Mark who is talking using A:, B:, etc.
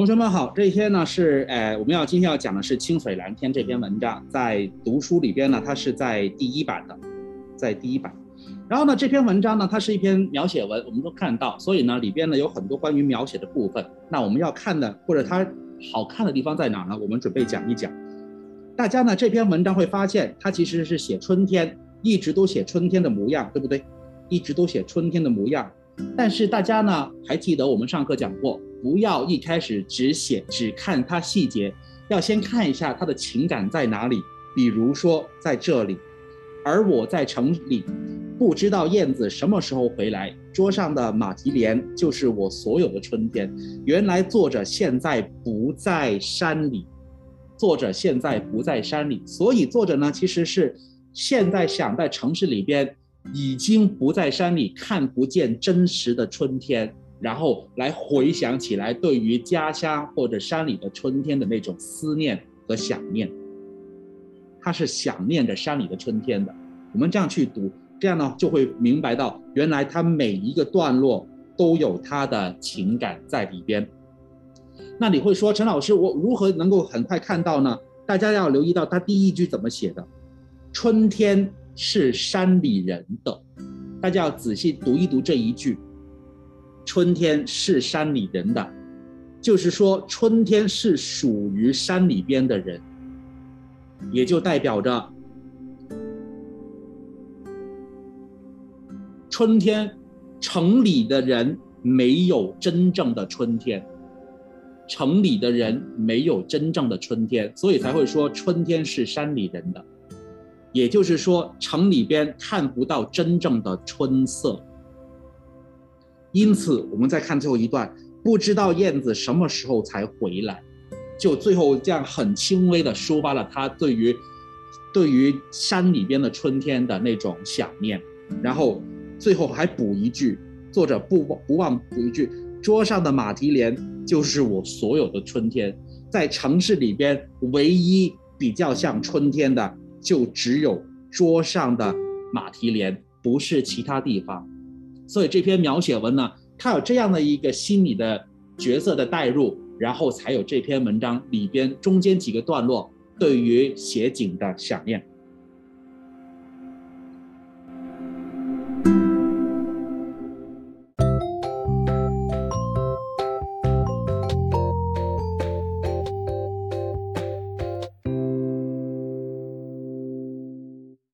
A: 同学们好，这一篇呢是呃我们要今天要讲的是《清水蓝天》这篇文章，在读书里边呢，它是在第一版的，在第一版。然后呢，这篇文章呢，它是一篇描写文，我们都看到，所以呢，里边呢有很多关于描写的部分。那我们要看的或者它好看的地方在哪呢？我们准备讲一讲。大家呢这篇文章会发现，它其实是写春天，一直都写春天的模样，对不对？一直都写春天的模样。但是大家呢还记得我们上课讲过，不要一开始只写只看它细节，要先看一下它的情感在哪里。比如说在这里，而我在城里，不知道燕子什么时候回来。桌上的马蹄莲就是我所有的春天。原来作者现在不在山里，作者现在不在山里，所以作者呢其实是现在想在城市里边。已经不在山里，看不见真实的春天，然后来回想起来对于家乡或者山里的春天的那种思念和想念。他是想念着山里的春天的。我们这样去读，这样呢就会明白到，原来他每一个段落都有他的情感在里边。那你会说，陈老师，我如何能够很快看到呢？大家要留意到他第一句怎么写的，春天。是山里人的，大家要仔细读一读这一句。春天是山里人的，就是说春天是属于山里边的人，也就代表着春天，城里的人没有真正的春天，城里的人没有真正的春天，所以才会说春天是山里人的。也就是说，城里边看不到真正的春色，因此我们再看最后一段，不知道燕子什么时候才回来，就最后这样很轻微的抒发了他对于对于山里边的春天的那种想念，然后最后还补一句，作者不不忘补一句，桌上的马蹄莲就是我所有的春天，在城市里边唯一比较像春天的。就只有桌上的马蹄莲，不是其他地方。所以这篇描写文呢，它有这样的一个心理的角色的代入，然后才有这篇文章里边中间几个段落对于写景的想念。